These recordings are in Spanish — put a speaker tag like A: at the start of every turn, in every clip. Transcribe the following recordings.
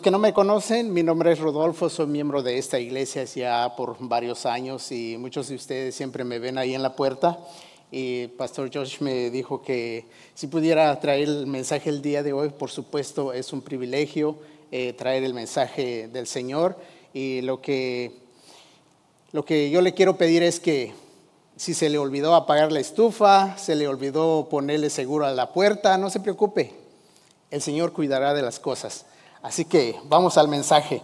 A: los que no me conocen, mi nombre es Rodolfo, soy miembro de esta iglesia ya por varios años y muchos de ustedes siempre me ven ahí en la puerta. Y Pastor Josh me dijo que si pudiera traer el mensaje el día de hoy, por supuesto es un privilegio eh, traer el mensaje del Señor. Y lo que, lo que yo le quiero pedir es que si se le olvidó apagar la estufa, se le olvidó ponerle seguro a la puerta, no se preocupe, el Señor cuidará de las cosas. Así que vamos al mensaje.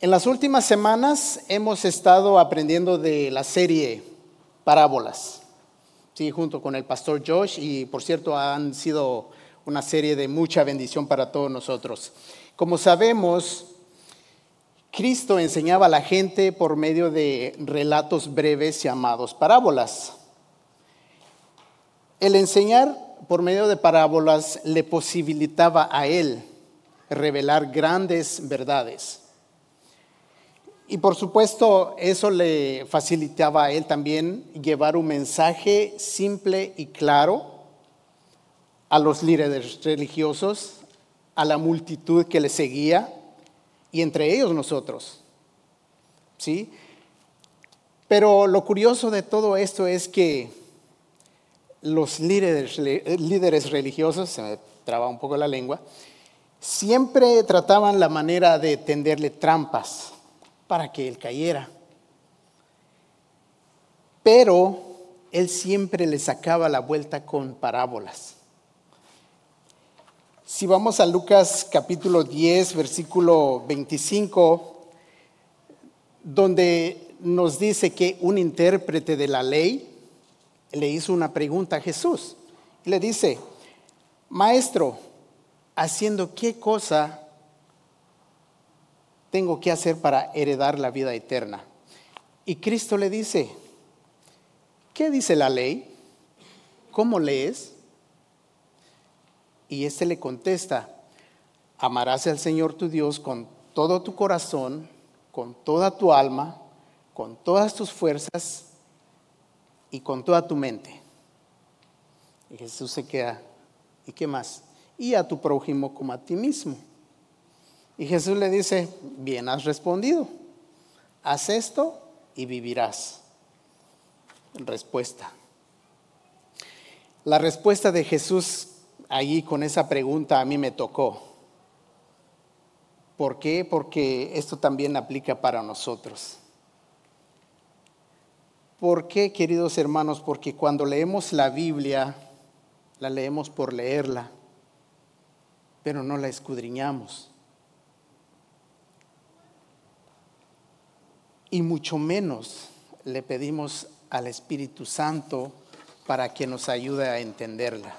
A: En las últimas semanas hemos estado aprendiendo de la serie Parábolas, sí, junto con el pastor Josh, y por cierto han sido una serie de mucha bendición para todos nosotros. Como sabemos, Cristo enseñaba a la gente por medio de relatos breves llamados parábolas. El enseñar por medio de parábolas le posibilitaba a él revelar grandes verdades. Y por supuesto, eso le facilitaba a él también llevar un mensaje simple y claro a los líderes religiosos, a la multitud que le seguía y entre ellos nosotros. ¿Sí? Pero lo curioso de todo esto es que los líderes, líderes religiosos, se me traba un poco la lengua, siempre trataban la manera de tenderle trampas para que él cayera. Pero él siempre le sacaba la vuelta con parábolas. Si vamos a Lucas capítulo 10, versículo 25, donde nos dice que un intérprete de la ley le hizo una pregunta a Jesús y le dice, maestro, haciendo qué cosa tengo que hacer para heredar la vida eterna. Y Cristo le dice, ¿qué dice la ley? ¿Cómo lees? Y éste le contesta, amarás al Señor tu Dios con todo tu corazón, con toda tu alma, con todas tus fuerzas y con toda tu mente. Y Jesús se queda, ¿y qué más? Y a tu prójimo como a ti mismo. Y Jesús le dice, bien has respondido, haz esto y vivirás. Respuesta. La respuesta de Jesús allí con esa pregunta a mí me tocó. ¿Por qué? Porque esto también aplica para nosotros. ¿Por qué, queridos hermanos? Porque cuando leemos la Biblia, la leemos por leerla pero no la escudriñamos. Y mucho menos le pedimos al Espíritu Santo para que nos ayude a entenderla.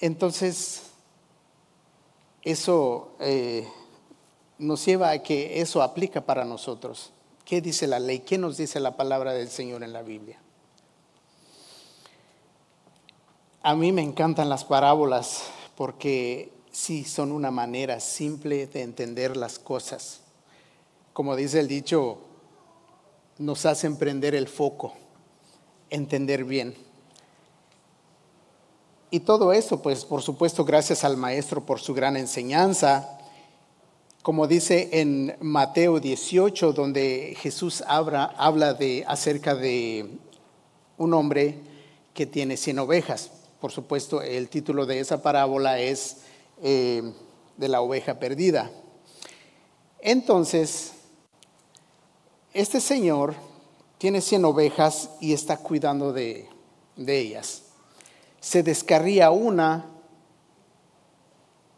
A: Entonces, eso eh, nos lleva a que eso aplica para nosotros. ¿Qué dice la ley? ¿Qué nos dice la palabra del Señor en la Biblia? A mí me encantan las parábolas porque sí son una manera simple de entender las cosas. Como dice el dicho, nos hacen prender el foco, entender bien. Y todo eso, pues por supuesto, gracias al maestro por su gran enseñanza. Como dice en Mateo 18, donde Jesús habla, de, acerca de un hombre que tiene 100 ovejas por supuesto, el título de esa parábola es eh, de la oveja perdida. Entonces, este señor tiene 100 ovejas y está cuidando de, ellas. Se descarría una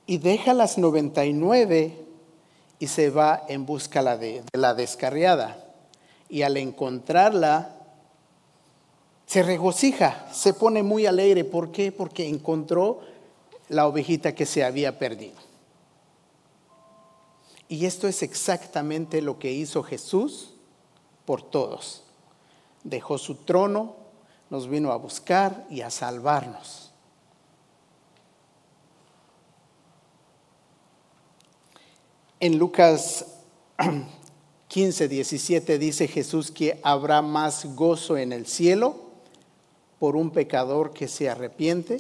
A: y deja las 99 y se va en busca de, de la descarriada. Y al encontrarla, se regocija, se pone muy alegre. ¿Por qué? Porque encontró la ovejita que se había perdido. Y esto es exactamente lo que hizo Jesús por todos. Dejó su trono, nos vino a buscar y a salvarnos. En Lucas 15, 17 dice Jesús que habrá más gozo en el cielo por un pecador que se arrepiente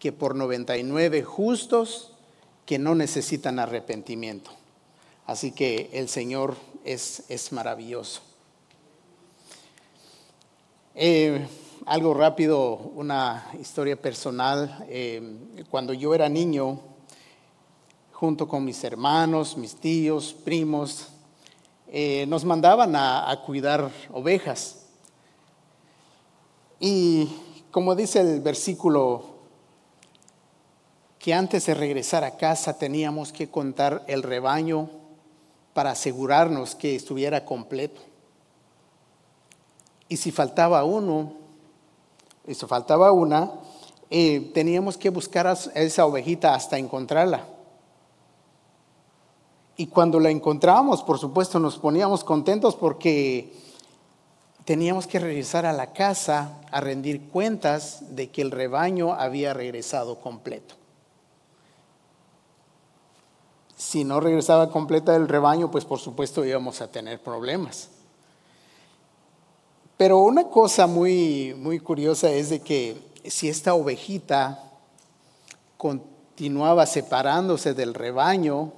A: que por 99 justos que no necesitan arrepentimiento. Así que el Señor es, es maravilloso. Eh, algo rápido, una historia personal. Eh, cuando yo era niño, junto con mis hermanos, mis tíos, primos, eh, nos mandaban a, a cuidar ovejas. Y como dice el versículo, que antes de regresar a casa teníamos que contar el rebaño para asegurarnos que estuviera completo. Y si faltaba uno, y si faltaba una, eh, teníamos que buscar a esa ovejita hasta encontrarla. Y cuando la encontrábamos, por supuesto, nos poníamos contentos porque teníamos que regresar a la casa a rendir cuentas de que el rebaño había regresado completo. Si no regresaba completa el rebaño, pues por supuesto íbamos a tener problemas. Pero una cosa muy, muy curiosa es de que si esta ovejita continuaba separándose del rebaño,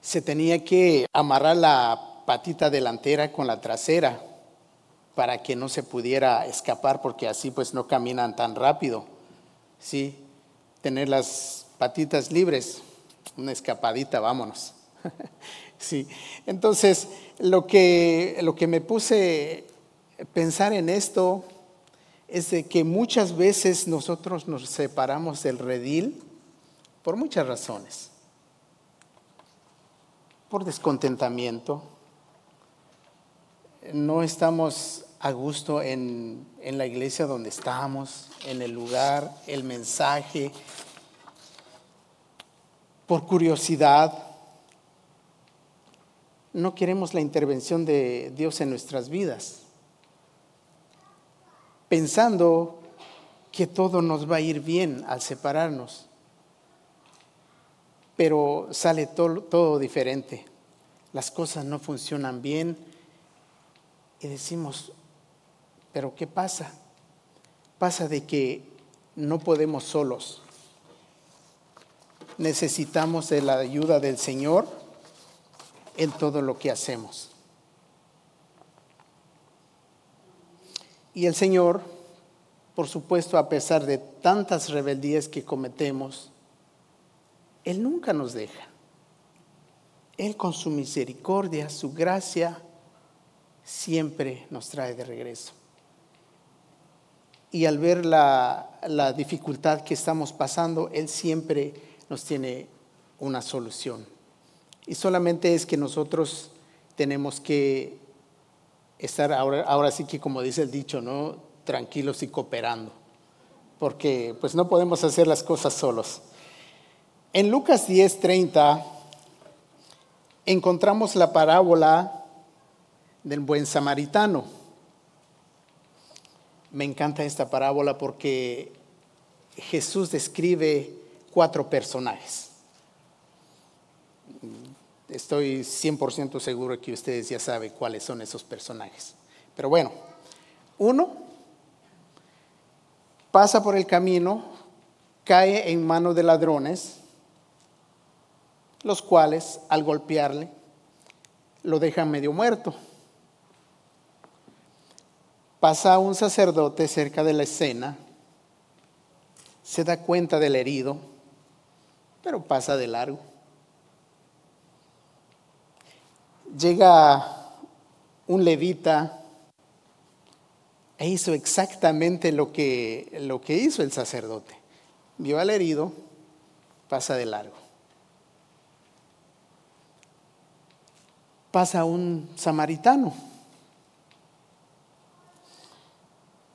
A: se tenía que amarrar la patita delantera con la trasera para que no se pudiera escapar porque así pues no caminan tan rápido. Sí, tener las patitas libres, una escapadita, vámonos. sí, entonces lo que, lo que me puse a pensar en esto es de que muchas veces nosotros nos separamos del redil por muchas razones. Por descontentamiento. No estamos a gusto en, en la iglesia donde estamos, en el lugar, el mensaje. Por curiosidad, no queremos la intervención de Dios en nuestras vidas, pensando que todo nos va a ir bien al separarnos, pero sale todo, todo diferente, las cosas no funcionan bien y decimos, pero ¿qué pasa? Pasa de que no podemos solos, necesitamos de la ayuda del Señor en todo lo que hacemos. Y el Señor, por supuesto, a pesar de tantas rebeldías que cometemos, Él nunca nos deja. Él con su misericordia, su gracia, siempre nos trae de regreso. Y al ver la, la dificultad que estamos pasando, Él siempre nos tiene una solución. Y solamente es que nosotros tenemos que estar ahora, ahora sí que como dice el dicho, ¿no? Tranquilos y cooperando. Porque pues no podemos hacer las cosas solos. En Lucas 10:30 encontramos la parábola del buen samaritano. Me encanta esta parábola porque Jesús describe cuatro personajes estoy 100% seguro que ustedes ya saben cuáles son esos personajes. Pero bueno, uno pasa por el camino, cae en manos de ladrones, los cuales al golpearle lo dejan medio muerto. Pasa un sacerdote cerca de la escena, se da cuenta del herido, pero pasa de largo. llega un levita e hizo exactamente lo que, lo que hizo el sacerdote. Vio al herido, pasa de largo. Pasa un samaritano.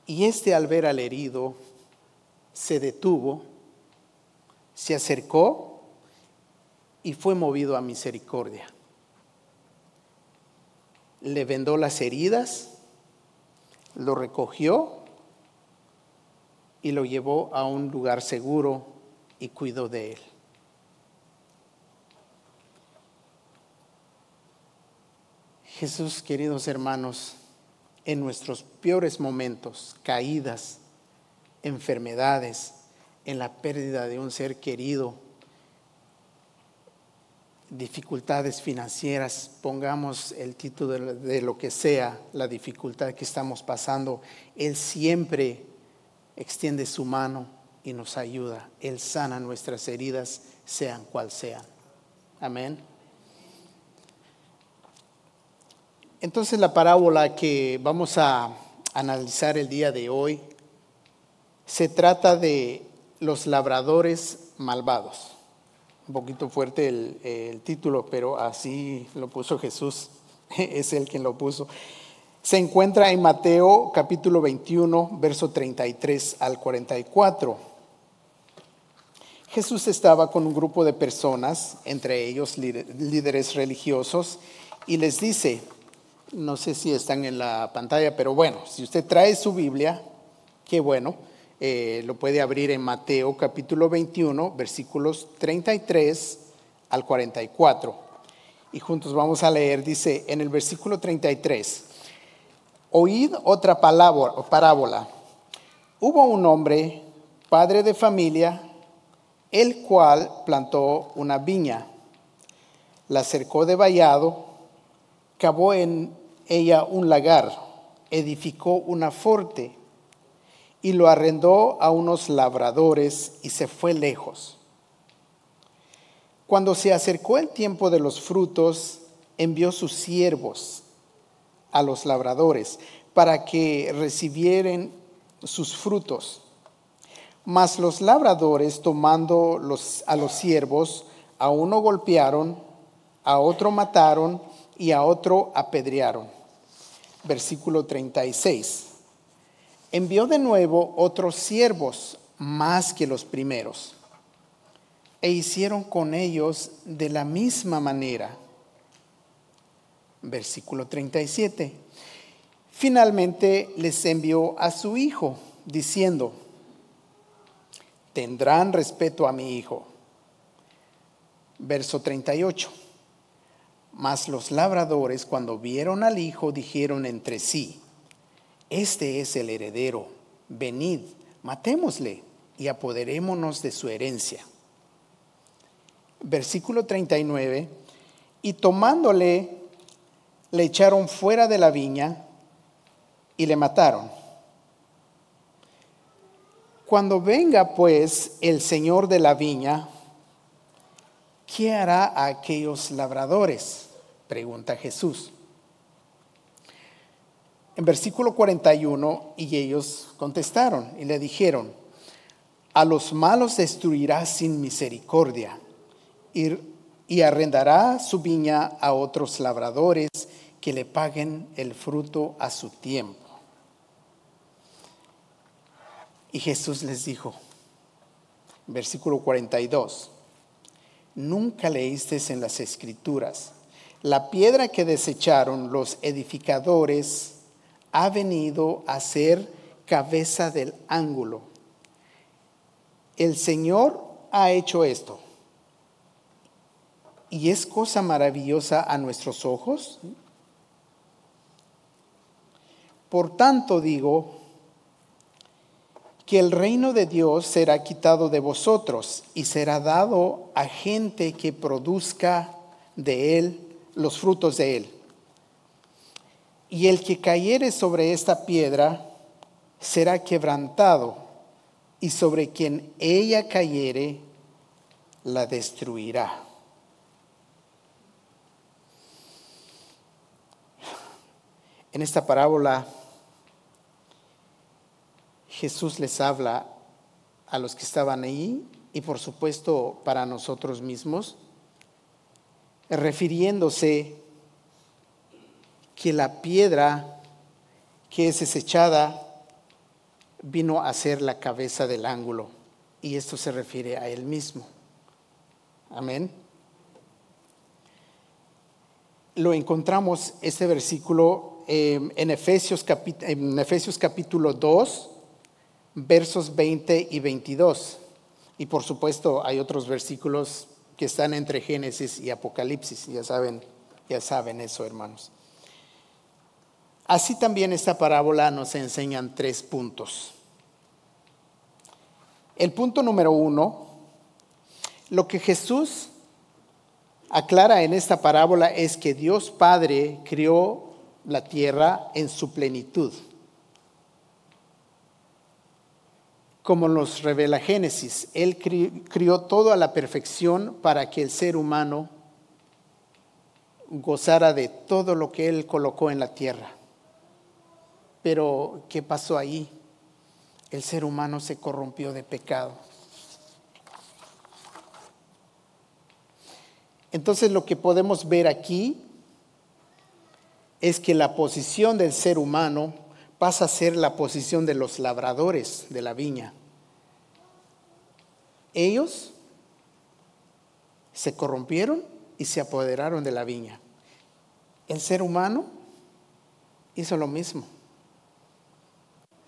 A: Y este al ver al herido se detuvo, se acercó y fue movido a misericordia le vendó las heridas, lo recogió y lo llevó a un lugar seguro y cuidó de él. Jesús, queridos hermanos, en nuestros peores momentos, caídas, enfermedades, en la pérdida de un ser querido, dificultades financieras, pongamos el título de lo que sea, la dificultad que estamos pasando, Él siempre extiende su mano y nos ayuda. Él sana nuestras heridas, sean cual sean. Amén. Entonces la parábola que vamos a analizar el día de hoy se trata de los labradores malvados. Un poquito fuerte el, título, pero así lo puso Jesús, es el quien lo puso. Se encuentra en Mateo capítulo 21, verso 33 al 44. Jesús estaba con un grupo de personas, entre ellos líderes religiosos, y les dice, no sé si están en la pantalla, pero bueno, si usted trae su Biblia, qué bueno, eh, lo puede abrir en Mateo capítulo 21, versículos 33 al 44. Y juntos vamos a leer, dice en el versículo 33, oíd otra parábola. Hubo un hombre, padre de familia, el cual plantó una viña, la cercó de vallado, cavó en ella un lagar, edificó una forte y lo arrendó a unos labradores y se fue lejos. Cuando se acercó el tiempo de los frutos, envió sus siervos a los labradores para que recibieran sus frutos. Mas los labradores, tomando los, a los siervos, a uno golpearon, a otro mataron y a otro apedrearon. Versículo 36 envió de nuevo otros siervos más que los primeros, e hicieron con ellos de la misma manera. Versículo 37. Finalmente les envió a su hijo, diciendo, tendrán respeto a mi hijo. Verso 38. Mas los labradores cuando vieron al hijo dijeron entre sí, este es el heredero, venid, matémosle y apoderémonos de su herencia. Versículo 39, y tomándole, le echaron fuera de la viña y le mataron. Cuando venga pues el Señor de la viña, ¿qué hará a aquellos labradores? Pregunta Jesús en versículo 41, y ellos contestaron y le dijeron, a los malos destruirá sin misericordia y, y arrendará su viña a otros labradores que le paguen el fruto a su tiempo. Y Jesús les dijo, versículo 42, nunca leísteis en las escrituras, la piedra que desecharon los edificadores, ha venido a ser cabeza del ángulo. El Señor ha hecho esto. ¿Y es cosa maravillosa a nuestros ojos? Por tanto digo que el reino de Dios será quitado de vosotros y será dado a gente que produzca de él los frutos de él. Y el que cayere sobre esta piedra será quebrantado, y sobre quien ella cayere la destruirá. En esta parábola Jesús les habla a los que estaban ahí y por supuesto para nosotros mismos, refiriéndose que la piedra que es desechada vino a ser la cabeza del ángulo. Y esto se refiere a él mismo. Amén. Lo encontramos, este versículo, eh, en, Efesios en Efesios capítulo 2, versos 20 y 22. Y por supuesto hay otros versículos que están entre Génesis y Apocalipsis. Ya saben, ya saben eso, hermanos. Así también esta parábola nos enseñan tres puntos. El punto número uno, lo que Jesús aclara en esta parábola es que Dios Padre crió la tierra en su plenitud. Como nos revela Génesis, Él crió todo a la perfección para que el ser humano gozara de todo lo que Él colocó en la tierra. Pero, ¿qué pasó ahí? El ser humano se corrompió de pecado. Entonces lo que podemos ver aquí es que la posición del ser humano pasa a ser la posición de los labradores de la viña. Ellos se corrompieron y se apoderaron de la viña. El ser humano hizo lo mismo.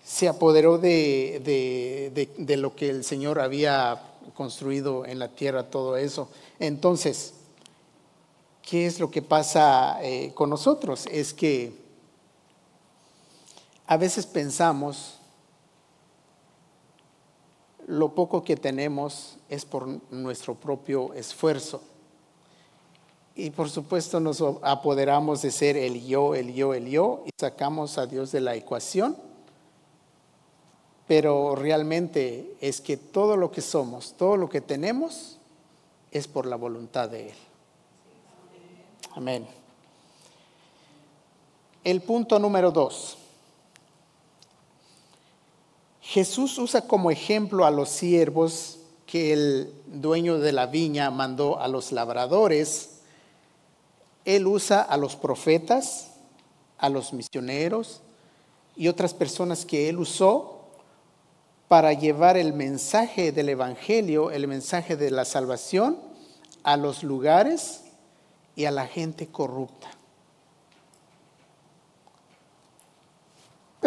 A: Se apoderó de, de, lo que el Señor había construido en la tierra, todo eso. Entonces, ¿qué es lo que pasa eh, con nosotros? Es que a veces pensamos lo poco que tenemos es por nuestro propio esfuerzo. Y por supuesto nos apoderamos de ser el yo, el yo, el yo y sacamos a Dios de la ecuación. Pero realmente es que todo lo que somos, todo lo que tenemos, es por la voluntad de Él. Amén. El punto número dos. Jesús usa como ejemplo a los siervos que el dueño de la viña mandó a los labradores él usa a los profetas, a los misioneros y otras personas que Él usó para llevar el mensaje del Evangelio, el mensaje de la salvación a los lugares y a la gente corrupta.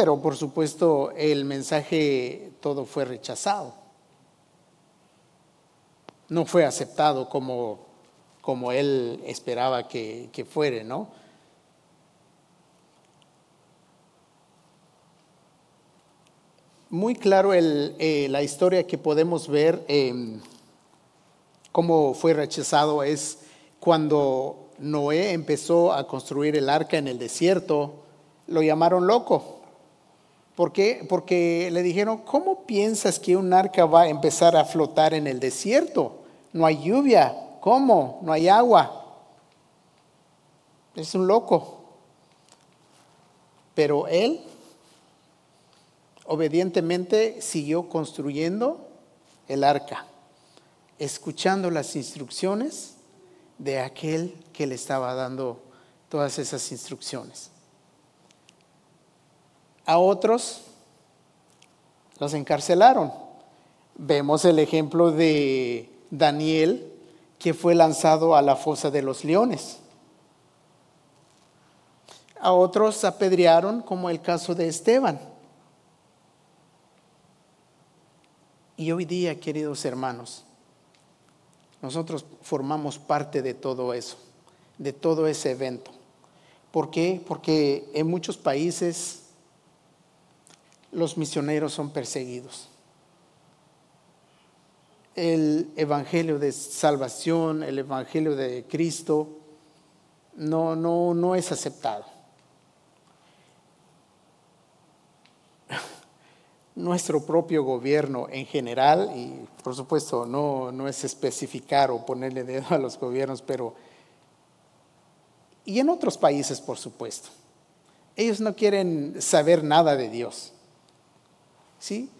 A: Pero por supuesto el mensaje todo fue rechazado. No fue aceptado como como él esperaba que, fuere, ¿no? Muy claro eh, la historia que podemos ver em, cómo fue rechazado es cuando Noé empezó a construir el arca en el desierto, lo llamaron loco. ¿Por qué? Porque le dijeron, ¿cómo piensas que un arca va a empezar a flotar en el desierto? No hay lluvia, ¿Cómo? No hay agua. Es un loco. Pero él obedientemente siguió construyendo el arca, escuchando las instrucciones de aquel que le estaba dando todas esas instrucciones. A otros los encarcelaron. Vemos el ejemplo de Daniel que fue lanzado a la fosa de los leones. A otros apedrearon, como el caso de Esteban. Y hoy día, queridos hermanos, nosotros formamos parte de todo eso, de todo ese evento. ¿Por qué? Porque en muchos países los misioneros son perseguidos el evangelio de salvación, el evangelio de Cristo, no, no, no es aceptado. Nuestro propio gobierno en general, y por supuesto no, no es especificar o ponerle dedo a los gobiernos, pero y en otros países, por supuesto. Ellos no quieren saber nada de Dios. ¿Sí?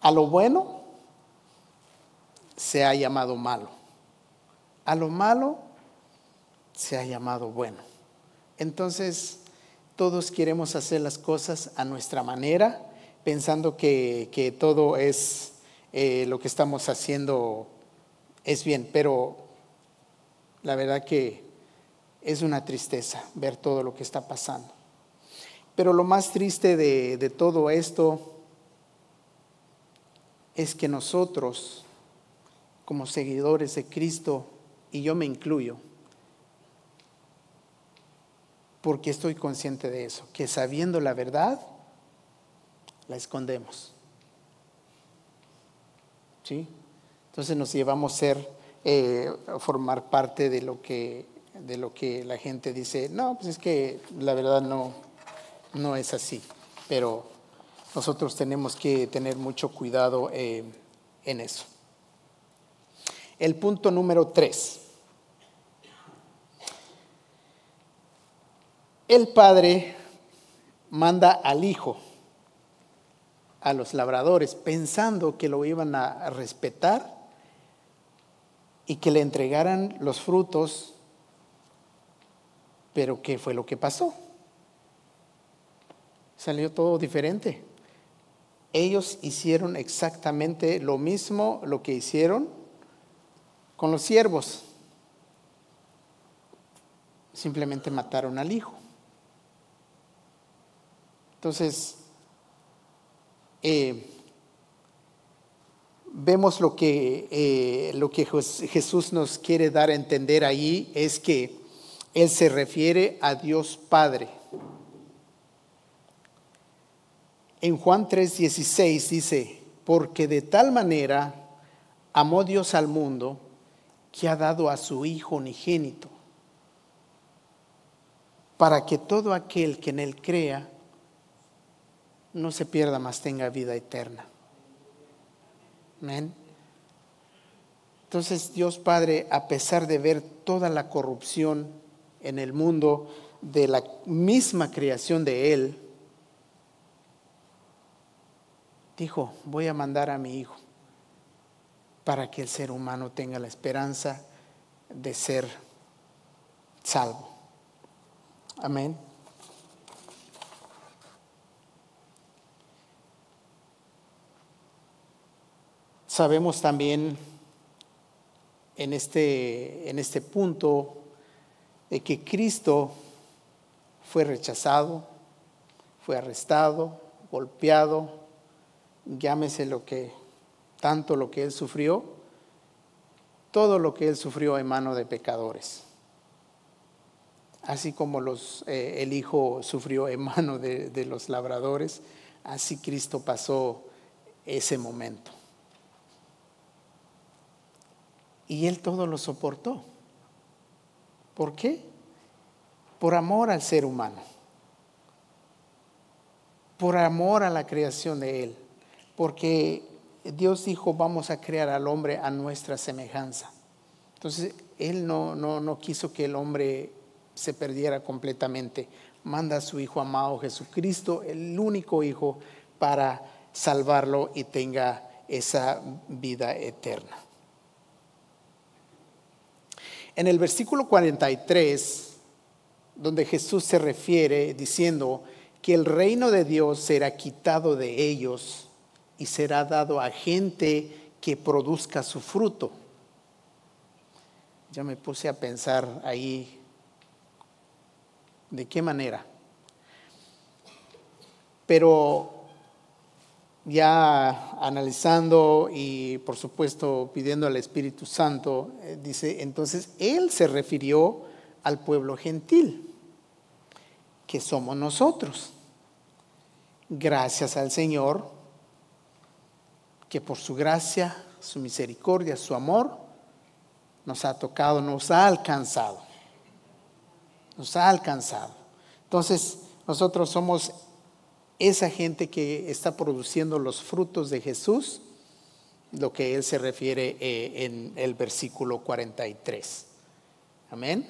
A: A lo bueno se ha llamado malo. A lo malo se ha llamado bueno. Entonces, todos queremos hacer las cosas a nuestra manera, pensando que, todo es eh, lo que estamos haciendo es bien, pero la verdad que es una tristeza ver todo lo que está pasando. Pero lo más triste de, de todo esto es que nosotros, como seguidores de Cristo, y yo me incluyo, porque estoy consciente de eso, que sabiendo la verdad, la escondemos. ¿sí? Entonces nos llevamos a ser, eh, formar parte de lo, que, de lo que la gente dice, no, pues es que la verdad no, no es así, pero nosotros tenemos que tener mucho cuidado eh, en eso. El punto número tres. El padre manda al hijo a los labradores pensando que lo iban a respetar y que le entregaran los frutos, pero ¿qué fue lo que pasó? Salió todo diferente. Ellos hicieron exactamente lo mismo, lo que hicieron con los siervos. Simplemente mataron al hijo. Entonces, eh, vemos lo que, eh, lo que Jesús nos quiere dar a entender ahí es que Él se refiere a Dios Padre. En Juan 3:16 dice, porque de tal manera amó Dios al mundo que ha dado a su Hijo unigénito, para que todo aquel que en Él crea no se pierda, más tenga vida eterna. Amén. Entonces Dios Padre, a pesar de ver toda la corrupción en el mundo de la misma creación de Él, dijo, voy a mandar a mi Hijo para que el ser humano tenga la esperanza de ser salvo. Amén. Sabemos también en este, en este punto de que Cristo fue rechazado, fue arrestado, golpeado, llámese lo que, tanto lo que Él sufrió, todo lo que Él sufrió en mano de pecadores. Así como eh, el Hijo sufrió en mano de, de los labradores, así Cristo pasó ese momento. Y él todo lo soportó. ¿Por qué? Por amor al ser humano. Por amor a la creación de él. Porque Dios dijo, vamos a crear al hombre a nuestra semejanza. Entonces, él no, no, no quiso que el hombre se perdiera completamente. Manda a su Hijo amado Jesucristo, el único Hijo, para salvarlo y tenga esa vida eterna. En el versículo 43, donde Jesús se refiere diciendo que el reino de Dios será quitado de ellos y será dado a gente que produzca su fruto. Ya me puse a pensar ahí, ¿de qué manera? Pero ya analizando y por supuesto pidiendo al Espíritu Santo, eh, dice, entonces Él se refirió al pueblo gentil, que somos nosotros. Gracias al Señor, que por su gracia, su misericordia, su amor, nos ha tocado, nos ha alcanzado. Nos ha alcanzado. Entonces, nosotros somos esa gente que está produciendo los frutos de Jesús, lo que él se refiere eh, en el versículo 43. Amén.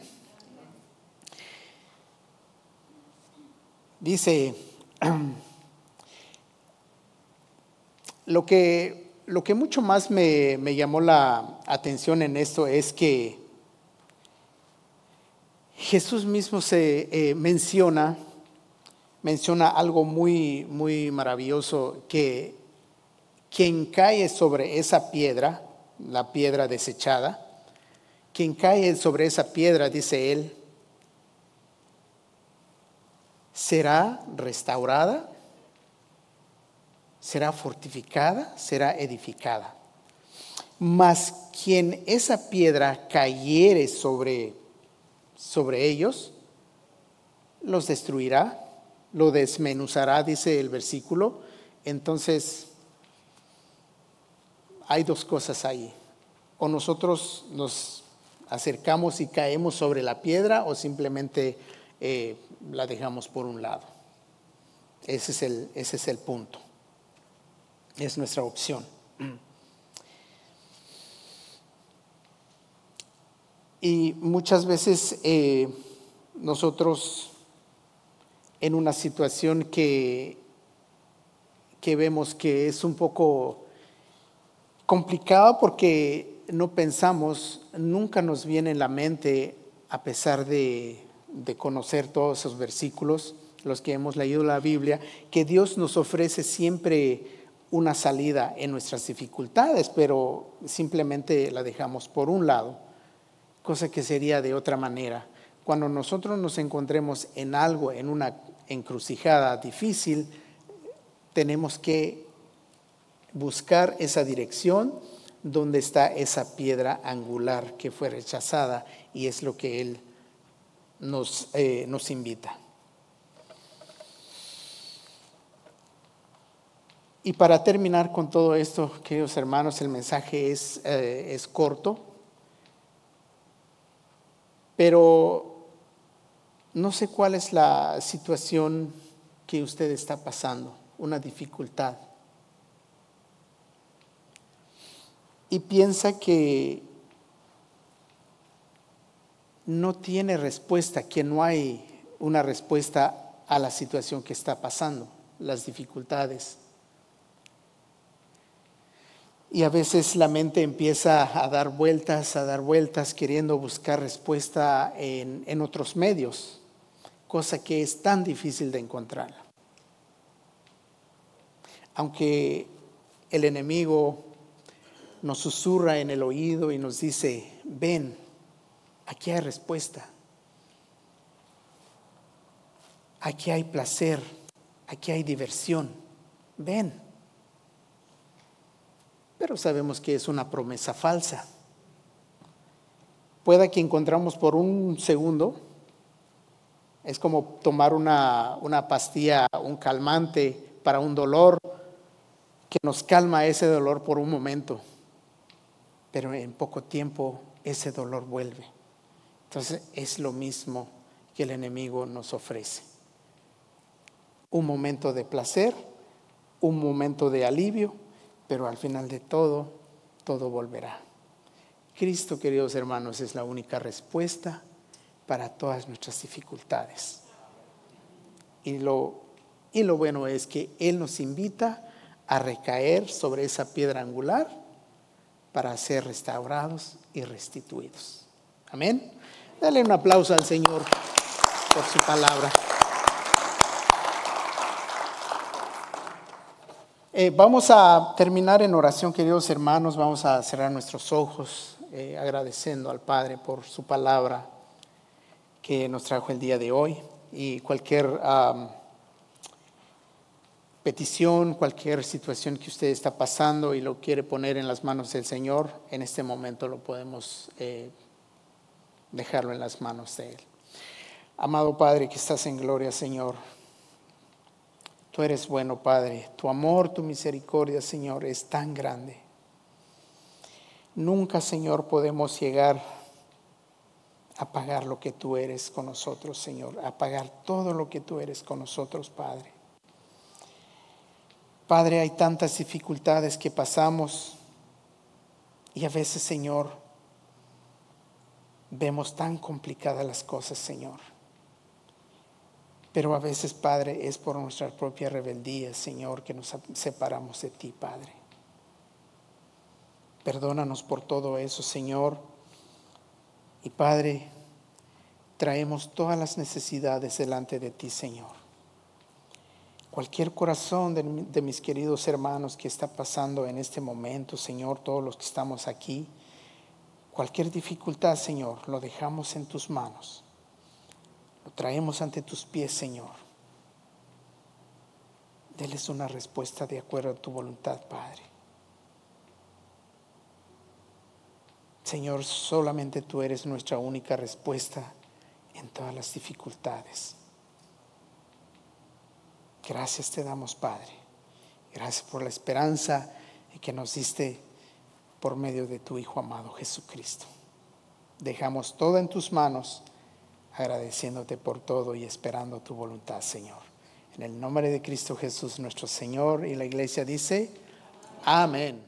A: Dice, lo que, lo que mucho más me, llamó la atención en esto es que Jesús mismo se eh, menciona menciona algo muy, muy maravilloso, que quien cae sobre esa piedra, la piedra desechada, quien cae sobre esa piedra, dice él, será restaurada, será fortificada, será edificada. Mas quien esa piedra cayere sobre, sobre ellos, los destruirá lo desmenuzará, dice el versículo. Entonces, hay dos cosas ahí. O nosotros nos acercamos y caemos sobre la piedra o simplemente eh, la dejamos por un lado. Ese es el, ese es el punto. Es nuestra opción. Y muchas veces eh, nosotros en una situación que, que vemos que es un poco complicada porque no pensamos, nunca nos viene en la mente, a pesar de, de conocer todos esos versículos, los que hemos leído la Biblia, que Dios nos ofrece siempre una salida en nuestras dificultades, pero simplemente la dejamos por un lado, cosa que sería de otra manera. Cuando nosotros nos encontremos en algo, en una encrucijada difícil, tenemos que buscar esa dirección donde está esa piedra angular que fue rechazada y es lo que Él nos, eh, nos invita. Y para terminar con todo esto, queridos hermanos, el mensaje es, eh, es corto, pero no sé cuál es la situación que usted está pasando, una dificultad. Y piensa que no tiene respuesta, que no hay una respuesta a la situación que está pasando, las dificultades. Y a veces la mente empieza a dar vueltas, a dar vueltas, queriendo buscar respuesta en, en otros medios, cosa que es tan difícil de encontrar. Aunque el enemigo nos susurra en el oído y nos dice, ven, aquí hay respuesta, aquí hay placer, aquí hay diversión, ven pero sabemos que es una promesa falsa. Pueda que encontramos por un segundo, es como tomar una, una pastilla, un calmante para un dolor, que nos calma ese dolor por un momento, pero en poco tiempo ese dolor vuelve. Entonces es lo mismo que el enemigo nos ofrece. Un momento de placer, un momento de alivio, pero al final de todo, todo volverá. Cristo, queridos hermanos, es la única respuesta para todas nuestras dificultades. Y lo, y lo bueno es que Él nos invita a recaer sobre esa piedra angular para ser restaurados y restituidos. Amén. Dale un aplauso al Señor por su palabra. Eh, vamos a terminar en oración, queridos hermanos. Vamos a cerrar nuestros ojos eh, agradeciendo al Padre por su palabra que nos trajo el día de hoy. Y cualquier petición, cualquier situación que usted está pasando y lo quiere poner en las manos del Señor, en este momento lo podemos eh, dejarlo en las manos de Él. Amado Padre que estás en gloria, Señor. Tú eres bueno, Padre. Tu amor, tu misericordia, Señor, es tan grande. Nunca, Señor, podemos llegar a pagar lo que tú eres con nosotros, Señor, a pagar todo lo que tú eres con nosotros, Padre. Padre, hay tantas dificultades que pasamos y a veces, Señor, vemos tan complicadas las cosas, Señor. Pero a veces, Padre, es por nuestra propia rebeldía, Señor, que nos separamos de ti, Padre. Perdónanos por todo eso, Señor. Y Padre, traemos todas las necesidades delante de ti, Señor. Cualquier corazón de, de, mis queridos hermanos que está pasando en este momento, Señor, todos los que estamos aquí, cualquier dificultad, Señor, lo dejamos en tus manos traemos ante tus pies, Señor. Deles una respuesta de acuerdo a tu voluntad, Padre. Señor, solamente tú eres nuestra única respuesta en todas las dificultades. Gracias te damos, Padre. Gracias por la esperanza que nos diste por medio de tu Hijo amado Jesucristo. Dejamos todo en tus manos, agradeciéndote por todo y esperando tu voluntad, Señor. En el nombre de Cristo Jesús nuestro Señor y la iglesia dice, amén.